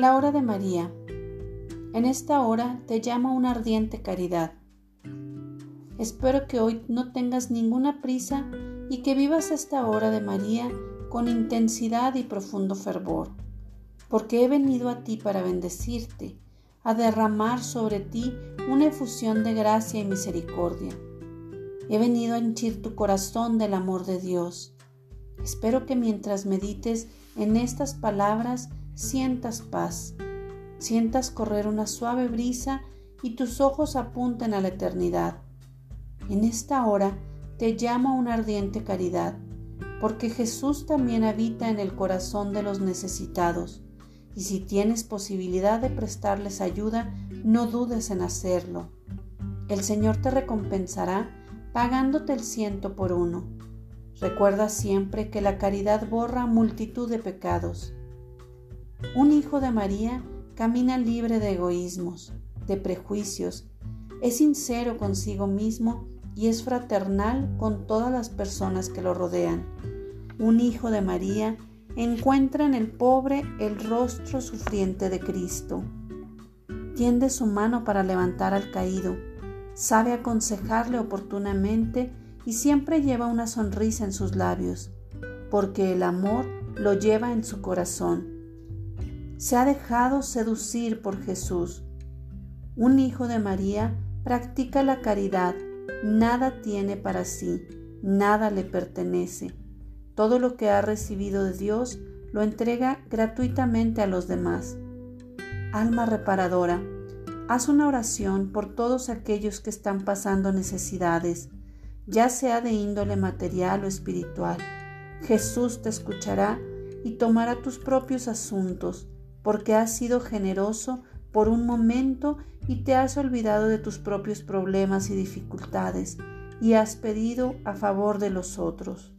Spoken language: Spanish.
La hora de María. En esta hora te llamo una ardiente caridad. Espero que hoy no tengas ninguna prisa y que vivas esta hora de María con intensidad y profundo fervor, porque he venido a ti para bendecirte, a derramar sobre ti una efusión de gracia y misericordia. He venido a henchir tu corazón del amor de Dios. Espero que mientras medites en estas palabras sientas paz, sientas correr una suave brisa y tus ojos apunten a la eternidad. En esta hora te llamo a una ardiente caridad, porque Jesús también habita en el corazón de los necesitados, y si tienes posibilidad de prestarles ayuda, no dudes en hacerlo. El Señor te recompensará pagándote el ciento por uno. Recuerda siempre que la caridad borra multitud de pecados. Un hijo de María camina libre de egoísmos, de prejuicios, es sincero consigo mismo y es fraternal con todas las personas que lo rodean. Un hijo de María encuentra en el pobre el rostro sufriente de Cristo. Tiende su mano para levantar al caído, sabe aconsejarle oportunamente y siempre lleva una sonrisa en sus labios, porque el amor lo lleva en su corazón se ha dejado seducir por Jesús. Un hijo de María practica la caridad, nada tiene para sí, nada le pertenece. Todo lo que ha recibido de Dios lo entrega gratuitamente a los demás. Alma reparadora, haz una oración por todos aquellos que están pasando necesidades, ya sea de índole material o espiritual. Jesús te escuchará y tomará tus propios asuntos porque has sido generoso por un momento y te has olvidado de tus propios problemas y dificultades y has pedido a favor de los otros.